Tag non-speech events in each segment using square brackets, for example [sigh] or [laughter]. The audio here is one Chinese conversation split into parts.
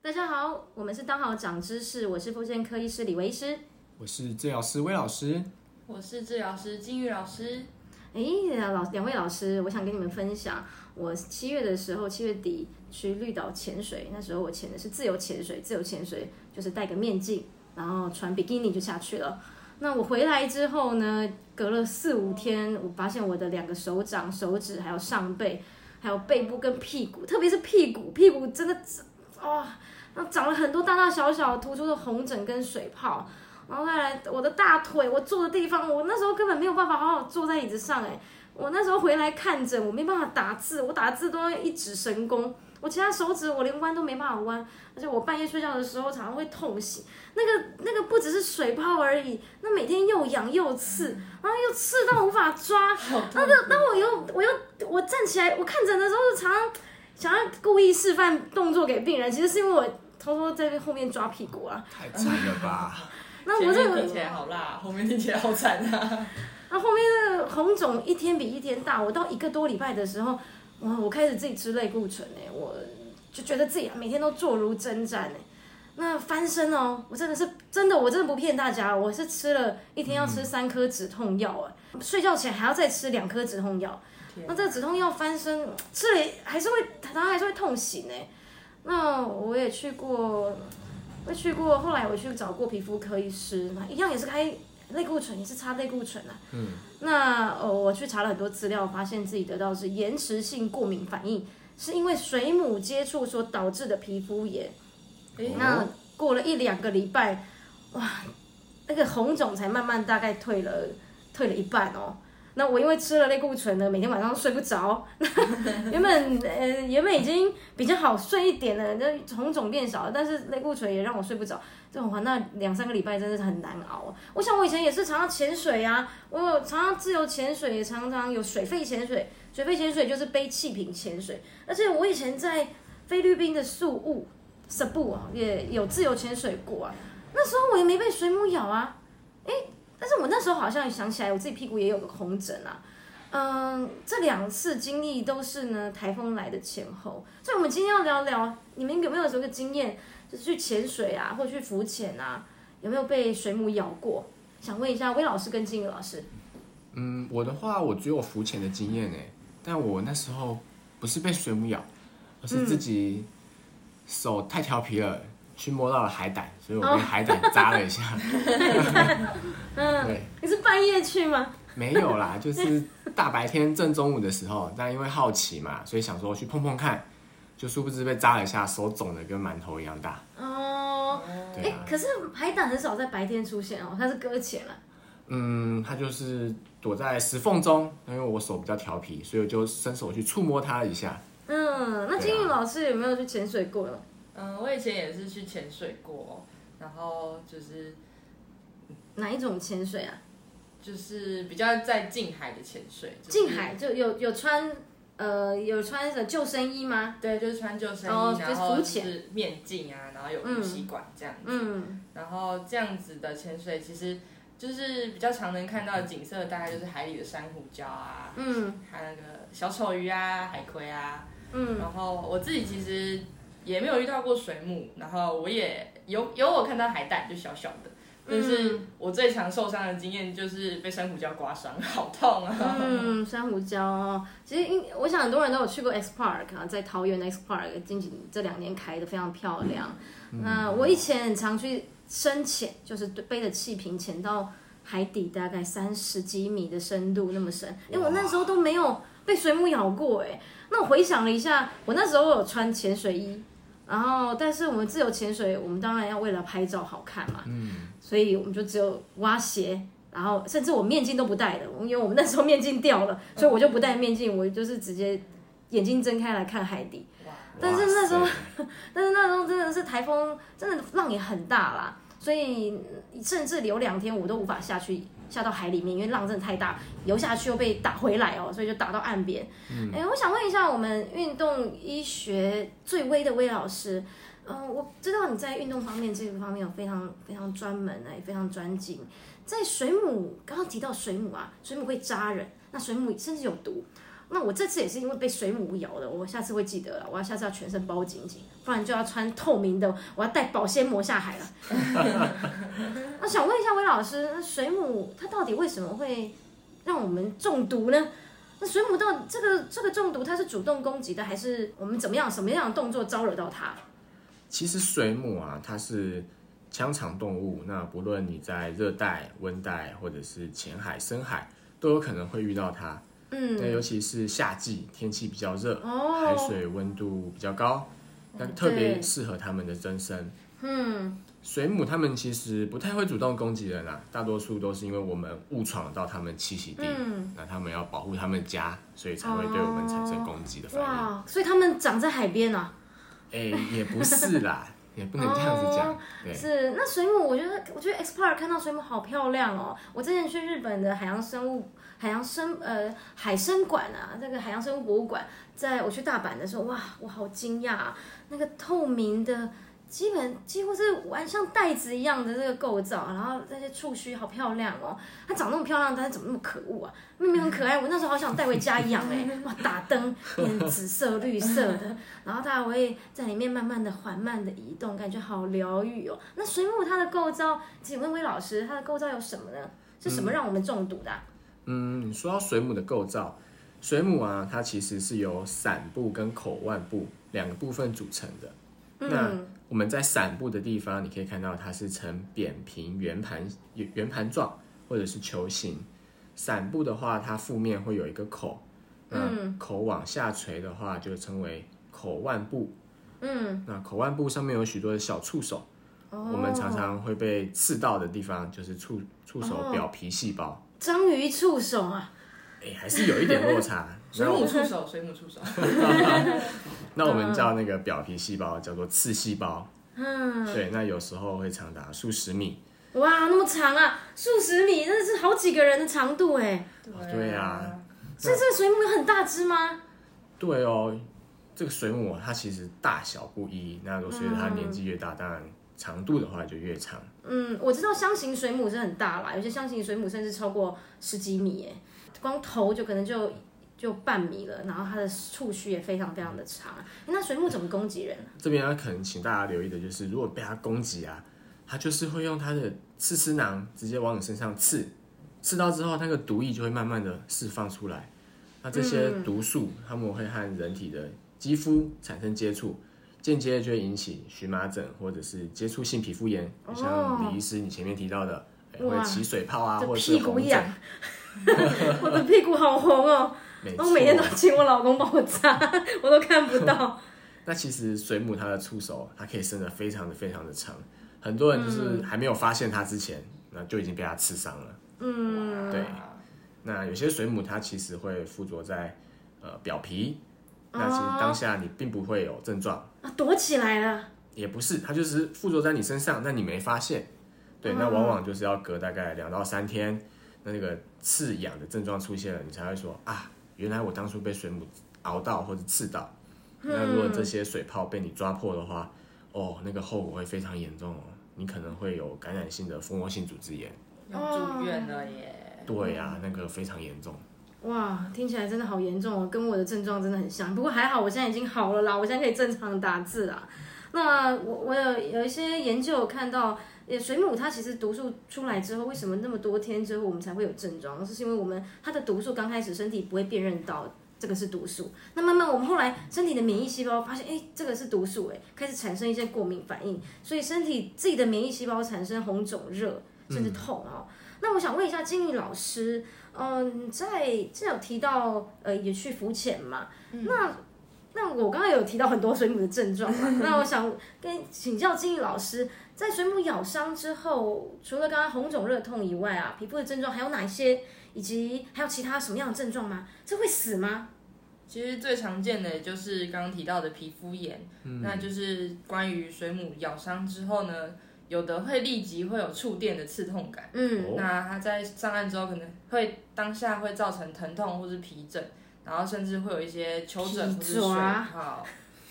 大家好，我们是当好长知识，我是复健科医师李维医师。我是治疗师魏老师，我是治疗师金玉老师。哎，老两位老师，我想跟你们分享，我七月的时候，七月底去绿岛潜水，那时候我潜的是自由潜水，自由潜水就是戴个面镜，然后穿比基尼就下去了。那我回来之后呢，隔了四五天，我发现我的两个手掌、手指，还有上背，还有背部跟屁股，特别是屁股，屁股真的哇，那长了很多大大小小突出的红疹跟水泡。然后再来我的大腿，我坐的地方，我那时候根本没有办法好好坐在椅子上哎。我那时候回来看诊，我没办法打字，我打字都要一指神功。我其他手指我连弯都没办法弯，而且我半夜睡觉的时候常常会痛醒。那个那个不只是水泡而已，那每天又痒又刺，然后又刺到无法抓。那个那我又我又我站起来，我看诊的时候常常想要故意示范动作给病人，其实是因为我偷偷在后面抓屁股啊。太惨了吧！[laughs] 那我这听起来好辣，后面听起来好惨啊！[laughs] 那后面这个红肿一天比一天大，我到一个多礼拜的时候，哇，我开始自己吃类固醇哎，我就觉得自己每天都坐如针毡哎。那翻身哦，我真的是真的，我真的不骗大家，我是吃了一天要吃三颗止痛药哎，睡觉前还要再吃两颗止痛药。那这个止痛药翻身 [tsk] 吃了还是会，它还是会痛醒哎。那我也去过。我去过，后来我去找过皮肤科医师，那一样也是开类固醇，也是擦类固醇啊。嗯。那呃，我去查了很多资料，发现自己得到是延迟性过敏反应，是因为水母接触所导致的皮肤炎。那过了一两个礼拜，哇，那个红肿才慢慢大概退了，退了一半哦。那我因为吃了类固醇呢，每天晚上睡不着。[laughs] 原本呃原本已经比较好睡一点了，那红肿变少了，但是类固醇也让我睡不着。这种话，那两三个礼拜真的是很难熬。我想我以前也是常常潜水啊，我有常常自由潜水，也常常有水肺潜水。水肺潜水就是背气瓶潜水，而且我以前在菲律宾的宿务 s a b 啊，也有自由潜水过啊。那时候我也没被水母咬啊，哎。但是我那时候好像想起来，我自己屁股也有个红疹啊。嗯，这两次经历都是呢台风来的前后，所以我们今天要聊聊，你们有没有这个经验，就是去潜水啊，或者去浮潜啊，有没有被水母咬过？想问一下魏老师跟金宇老师。嗯，我的话我只有浮潜的经验诶，但我那时候不是被水母咬，而是自己手太调皮了。去摸到了海胆，所以我被海胆扎了一下。[laughs] 嗯，对，你是半夜去吗？[laughs] 没有啦，就是大白天正中午的时候，但因为好奇嘛，所以想说去碰碰看，就殊不知被扎了一下，手肿的跟馒头一样大。哦，哎，可是海胆很少在白天出现哦，它是搁浅了。嗯，它就是躲在石缝中，因为我手比较调皮，所以我就伸手去触摸它一下。嗯，那金宇老师有没有去潜水过？嗯，我以前也是去潜水过，然后就是哪一种潜水啊？就是比较在近海的潜水。近海就有有穿呃有穿的救生衣吗？对，就是穿救生衣，然后是面镜啊，然后有呼吸管这样子。嗯。然后这样子的潜水，其实就是比较常能看到的景色，大概就是海里的珊瑚礁啊，嗯，还有那个小丑鱼啊、海葵啊，嗯。然后我自己其实。也没有遇到过水母，然后我也有有我看到海胆，就小小的。但是我最常受伤的经验就是被珊瑚礁刮伤，好痛啊！嗯，珊瑚礁，其实应我想很多人都有去过 X Park 啊，在桃园 X Park 近几这两年开的非常漂亮。那我以前很常去深潜，就是背着气瓶潜到海底大概三十几米的深度那么深，因为我那时候都没有被水母咬过哎。那我回想了一下，我那时候有穿潜水衣。然后，但是我们自由潜水，我们当然要为了拍照好看嘛，嗯，所以我们就只有挖鞋，然后甚至我面镜都不戴的，因为我们那时候面镜掉了，所以我就不戴面镜，我就是直接眼睛睁开来看海底。但是那时候，[laughs] 但是那时候真的是台风，真的浪也很大啦，所以甚至有两天我都无法下去。下到海里面，因为浪真的太大，游下去又被打回来哦，所以就打到岸边。哎，我想问一下，我们运动医学最威的威老师，嗯，我知道你在运动方面这个方面有非常非常专门也，非常专精。在水母刚刚提到水母啊，水母会扎人，那水母甚至有毒。那我这次也是因为被水母咬的，我下次会记得了，我要下次要全身包紧紧，不然就要穿透明的，我要带保鲜膜下海了。[laughs] 那想问一下魏老师，那水母它到底为什么会让我们中毒呢？那水母到这个这个中毒，它是主动攻击的，还是我们怎么样什么样的动作招惹到它？其实水母啊，它是腔肠动物，那不论你在热带、温带或者是浅海、深海，都有可能会遇到它。嗯，那尤其是夏季天气比较热，海水温度比较高，那特别适合它们的增生。嗯，水母它们其实不太会主动攻击人啊，大多数都是因为我们误闯到它们栖息地，那它们要保护它们家，所以才会对我们产生攻击的反应。哇，所以它们长在海边啊？哎，也不是啦，也不能这样子讲。是，那水母，我觉得，我觉得 X Park 看到水母好漂亮哦。我之前去日本的海洋生物。海洋生呃海生馆啊，这个海洋生物博物馆，在我去大阪的时候，哇，我好惊讶啊！那个透明的，基本几乎是完像袋子一样的这个构造，然后那些触须好漂亮哦。它长那么漂亮，但是怎么那么可恶啊？明明很可爱，我那时候好想带回家养哎！[laughs] 哇，打灯变紫色、绿色的，然后它还会在里面慢慢的、缓慢的移动，感觉好疗愈哦。那水母它的构造，请问魏老师，它的构造有什么呢？是什么让我们中毒的？嗯，你说到水母的构造，水母啊，它其实是由伞部跟口腕部两个部分组成的。那我们在伞部的地方，你可以看到它是呈扁平圆盘圆圆盘状，或者是球形。伞部的话，它腹面会有一个口，那口往下垂的话，就称为口腕部。嗯，那口腕部上面有许多的小触手，我们常常会被刺到的地方就是触触手表皮细胞。章鱼触手啊，哎，还是有一点落差。[laughs] 水母触手，水母触手。[laughs] [laughs] 那我们叫那个表皮细胞叫做刺细胞。嗯，对，那有时候会长达数十米。哇，那么长啊，数十米，那是好几个人的长度哎。对啊。所以这个水母有很大只吗？对哦，这个水母它其实大小不一，那随着它年纪越大，当然。长度的话就越长。嗯，我知道箱型水母是很大啦，有些箱型水母甚至超过十几米，耶，光头就可能就就半米了，然后它的触须也非常非常的长。那水母怎么攻击人？这边可能请大家留意的就是，如果被它攻击啊，它就是会用它的刺丝囊直接往你身上刺，刺到之后那个毒液就会慢慢的释放出来。那这些毒素它们会和人体的肌肤产生接触。间接就会引起荨麻疹或者是接触性皮肤炎，像李医师你前面提到的，会起水泡啊，或者是红疹。[laughs] 我的屁股好红哦，我每天都请我老公帮我擦，我都看不到。[laughs] 那其实水母它的触手，它可以伸得非常的非常的长，很多人就是还没有发现它之前，那就已经被它刺伤了。嗯，对。那有些水母它其实会附着在呃表皮。那其实当下你并不会有症状啊，躲起来了。也不是，它就是附着在你身上，那你没发现。对，那往往就是要隔大概两到三天，那那个刺痒的症状出现了，你才会说啊，原来我当初被水母熬到或者刺到。那如果这些水泡被你抓破的话，哦，那个后果会非常严重哦，你可能会有感染性的蜂窝性组织炎，要住院了耶。对呀，那个非常严重。哇，听起来真的好严重哦，跟我的症状真的很像。不过还好，我现在已经好了啦，我现在可以正常打字啦。那我我有有一些研究看到，呃，水母它其实毒素出来之后，为什么那么多天之后我们才会有症状？是因为我们它的毒素刚开始身体不会辨认到这个是毒素，那慢慢我们后来身体的免疫细胞发现，哎，这个是毒素，哎，开始产生一些过敏反应，所以身体自己的免疫细胞产生红肿热甚至痛哦。那我想问一下金玉老师。嗯，在这有提到，呃，也去浮潜嘛。那那我刚刚有提到很多水母的症状嘛。[laughs] 那我想跟请教金玉老师，在水母咬伤之后，除了刚刚红肿热痛以外啊，皮肤的症状还有哪些？以及还有其他什么样的症状吗？这会死吗？其实最常见的就是刚刚提到的皮肤炎，那就是关于水母咬伤之后呢。有的会立即会有触电的刺痛感，嗯，那它在上岸之后可能会当下会造成疼痛或是皮疹，然后甚至会有一些丘疹或是水泡。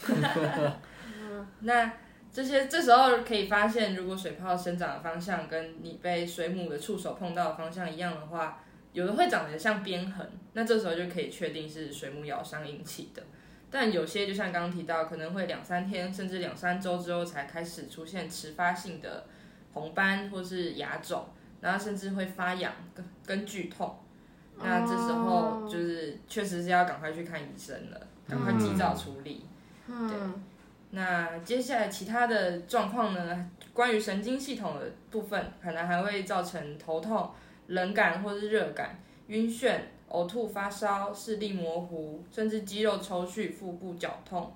[laughs] 那这些这时候可以发现，如果水泡生长的方向跟你被水母的触手碰到的方向一样的话，有的会长得像鞭痕，那这时候就可以确定是水母咬伤引起的。但有些就像刚刚提到，可能会两三天甚至两三周之后才开始出现迟发性的红斑或是牙肿，然后甚至会发痒跟跟剧痛。那这时候就是确实是要赶快去看医生了，赶快及早处理。对。那接下来其他的状况呢？关于神经系统的部分，可能还会造成头痛、冷感或是热感、晕眩、呕吐、发烧、视力模糊，甚至肌肉抽搐、腹部绞痛，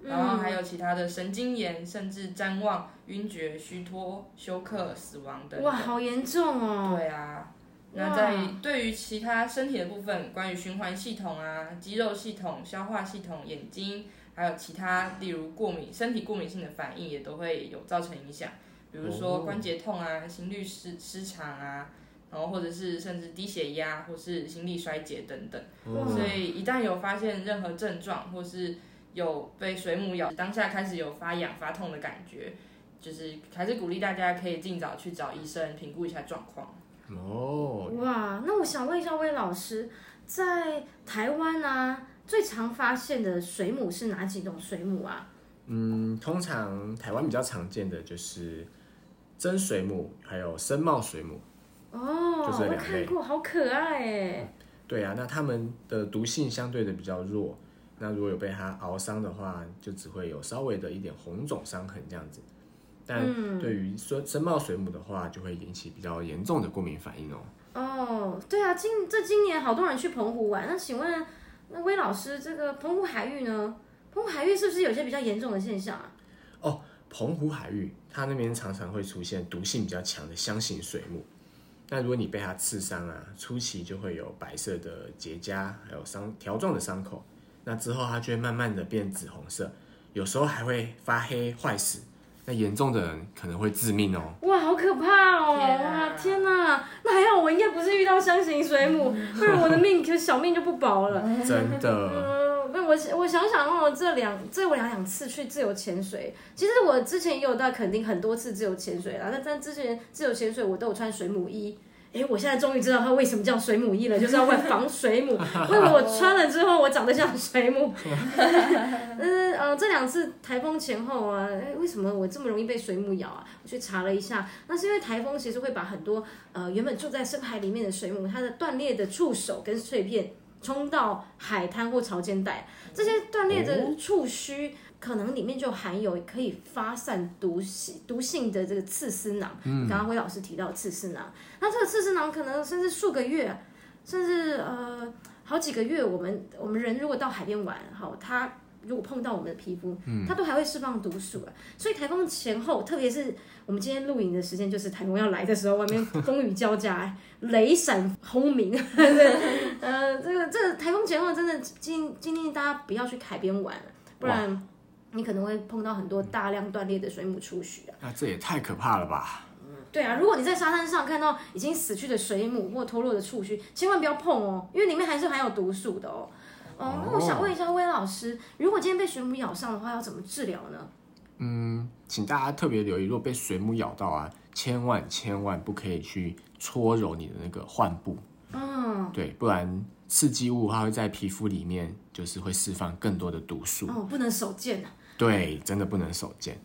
然后还有其他的神经炎，甚至谵妄、晕厥、虚脱、休克、死亡等。哇，好严重哦！对啊，那在对于其他身体的部分，关于循环系统啊、肌肉系统、消化系统、眼睛。还有其他，例如过敏、身体过敏性的反应也都会有造成影响，比如说关节痛啊、心律失失常啊，然后或者是甚至低血压或是心力衰竭等等。所以一旦有发现任何症状，或是有被水母咬，当下开始有发痒发痛的感觉，就是还是鼓励大家可以尽早去找医生评估一下状况。哦，哇，那我想问一下魏老师，在台湾啊？最常发现的水母是哪几种水母啊？嗯，通常台湾比较常见的就是真水母，还有深茂水母。哦，就这两类。过，好可爱哎。对啊，那它们的毒性相对的比较弱。那如果有被它熬伤的话，就只会有稍微的一点红肿伤痕这样子。但对于说深茂水母的话，就会引起比较严重的过敏反应哦。哦，对啊，今这今年好多人去澎湖玩，那请问？那威老师，这个澎湖海域呢？澎湖海域是不是有些比较严重的现象啊？哦，澎湖海域它那边常常会出现毒性比较强的箱型水母。那如果你被它刺伤啊，初期就会有白色的结痂，还有伤条状的伤口。那之后它就会慢慢的变紫红色，有时候还会发黑坏死。那严重的人可能会致命哦！哇，好可怕哦！哇，天哪！那还好我应该不是遇到箱型水母，不然我的命可小命就不保了。[laughs] 真的。嗯，那我我想想哦，这两这我两两次去自由潜水，其实我之前也有到肯定很多次自由潜水啦。那但之前自由潜水我都有穿水母衣。哎，我现在终于知道它为什么叫水母衣了，就是要为防水母。为我穿了之后，我长得像水母。嗯 [laughs] 呃，这两次台风前后啊，哎，为什么我这么容易被水母咬啊？我去查了一下，那是因为台风其实会把很多呃原本住在深海里面的水母，它的断裂的触手跟碎片冲到海滩或潮间带，这些断裂的触须。可能里面就含有可以发散毒性毒性的这个刺丝囊。嗯，刚刚魏老师提到刺丝囊，那这个刺丝囊可能甚至数个月，甚至呃好几个月，我们我们人如果到海边玩，好，它如果碰到我们的皮肤，嗯，它都还会释放毒素啊。所以台风前后，特别是我们今天录影的时间，就是台风要来的时候，外面风雨交加，[laughs] 雷闪轰鸣。[laughs] 呃，这个这个台风前后，真的今今天大家不要去海边玩，不然。你可能会碰到很多大量断裂的水母出血啊！那这也太可怕了吧？嗯，对啊，如果你在沙滩上看到已经死去的水母或脱落的触须，千万不要碰哦，因为里面还是含有毒素的哦。哦，那我想问一下魏老师，如果今天被水母咬伤的话，要怎么治疗呢？嗯，请大家特别留意，如果被水母咬到啊，千万千万不可以去搓揉你的那个患部。嗯，对，不然。刺激物它会在皮肤里面，就是会释放更多的毒素哦，不能手贱啊。对，真的不能手贱。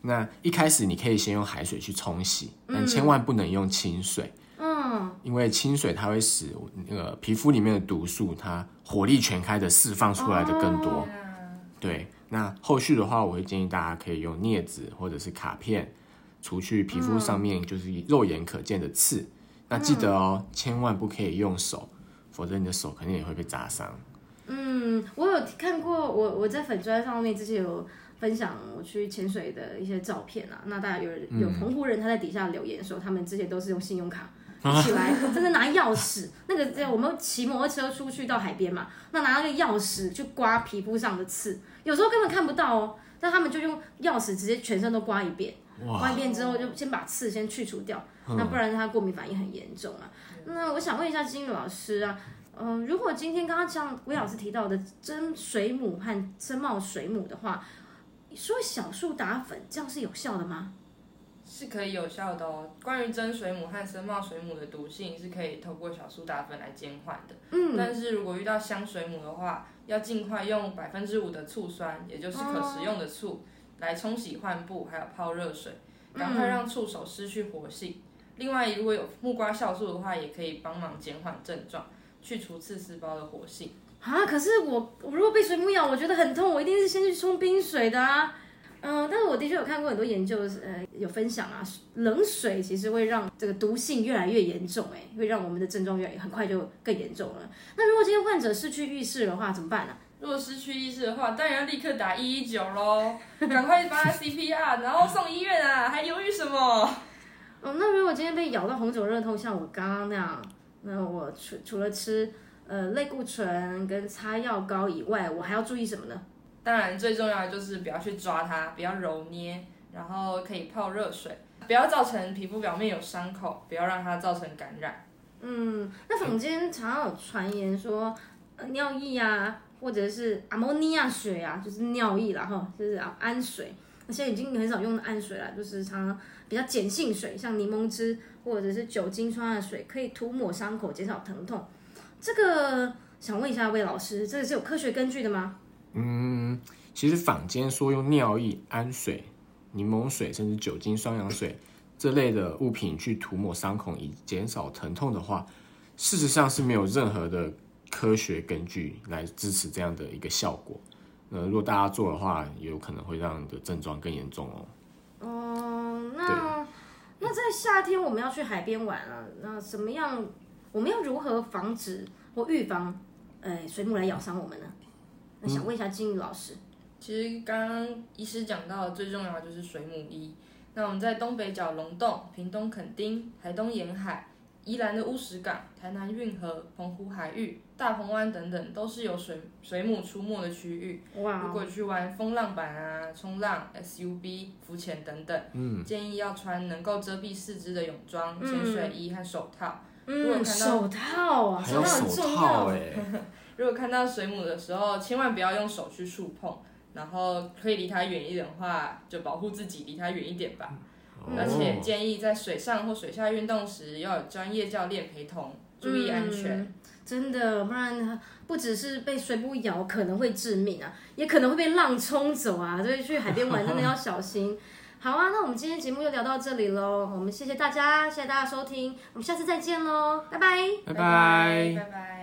那一开始你可以先用海水去冲洗，但千万不能用清水。嗯，因为清水它会使那个皮肤里面的毒素它火力全开的释放出来的更多。对，那后续的话，我会建议大家可以用镊子或者是卡片，除去皮肤上面就是肉眼可见的刺。那记得哦，千万不可以用手。否则你的手肯定也会被扎伤。嗯，我有看过，我我在粉砖上面之前有分享我去潜水的一些照片啊。那大家有有澎湖人他在底下留言说，他们之前都是用信用卡起来，真的拿钥匙，[laughs] 那个我们骑摩托车出去到海边嘛，那拿那个钥匙去刮皮肤上的刺，有时候根本看不到哦，但他们就用钥匙直接全身都刮一遍，刮一遍之后就先把刺先去除掉，那不然他过敏反应很严重啊。那我想问一下金宇老师啊，嗯，如果今天刚刚像魏老师提到的真水母和真茂水母的话，说小树打粉这样是有效的吗？是可以有效的哦。关于真水母和深茂水母的毒性，是可以透过小苏打粉来减缓的。嗯，但是如果遇到香水母的话，要尽快用百分之五的醋酸，也就是可食用的醋，来冲洗患部，还有泡热水，赶快让触手失去活性。另外，如果有木瓜酵素的话，也可以帮忙减缓症状，去除刺丝胞的活性。啊，可是我我如果被水母咬，我觉得很痛，我一定是先去冲冰水的啊。嗯，但是我的确有看过很多研究，呃，有分享啊，冷水其实会让这个毒性越来越严重，哎，会让我们的症状越很快就更严重了。那如果今天患者失去意识的话，怎么办呢？如果失去意识的话，当然要立刻打一一九喽，赶快帮他 CPR，然后送医院啊，还犹豫什么？哦，那如果今天被咬到红肿热痛，像我刚刚那样，那我除除了吃呃类固醇跟擦药膏以外，我还要注意什么呢？当然，最重要的就是不要去抓它，不要揉捏，然后可以泡热水，不要造成皮肤表面有伤口，不要让它造成感染。嗯，那坊间常常有传言说，尿液啊，或者是阿莫尼亚水啊，就是尿液啦，哈，就是氨水。那现在已经很少用氨水了，就是常常比较碱性水，像柠檬汁或者是酒精酸的水，可以涂抹伤口，减少疼痛。这个想问一下魏老师，这个是有科学根据的吗？嗯，其实坊间说用尿液、氨水、柠檬水，甚至酒精双氧水这类的物品去涂抹伤口以减少疼痛的话，事实上是没有任何的科学根据来支持这样的一个效果。呃，如果大家做的话，也有可能会让你的症状更严重哦。哦，那那在夏天我们要去海边玩啊，那怎么样？我们要如何防止或预防，呃，水母来咬伤我们呢？那想问一下金宇老师，其实刚刚医师讲到的最重要的就是水母衣。那我们在东北角龙洞、屏东垦丁、台东沿海、宜兰的乌石港、台南运河、澎湖海域、大鹏湾等等，都是有水水母出没的区域。哇！如果去玩风浪板啊、冲浪、SUB、浮潜等等，嗯，建议要穿能够遮蔽四肢的泳装、潜水衣和手套。嗯，手套啊，手套很重要哎。如果看到水母的时候，千万不要用手去触碰，然后可以离它远一点的话，就保护自己，离它远一点吧。而且建议在水上或水下运动时要有专业教练陪同，注意安全。真的，不然不只是被水母咬可能会致命啊，也可能会被浪冲走啊。所以去海边玩真的要小心。好啊，那我们今天节目就聊到这里喽。我们谢谢大家，谢谢大家收听，我们下次再见喽，拜拜，拜拜，拜拜。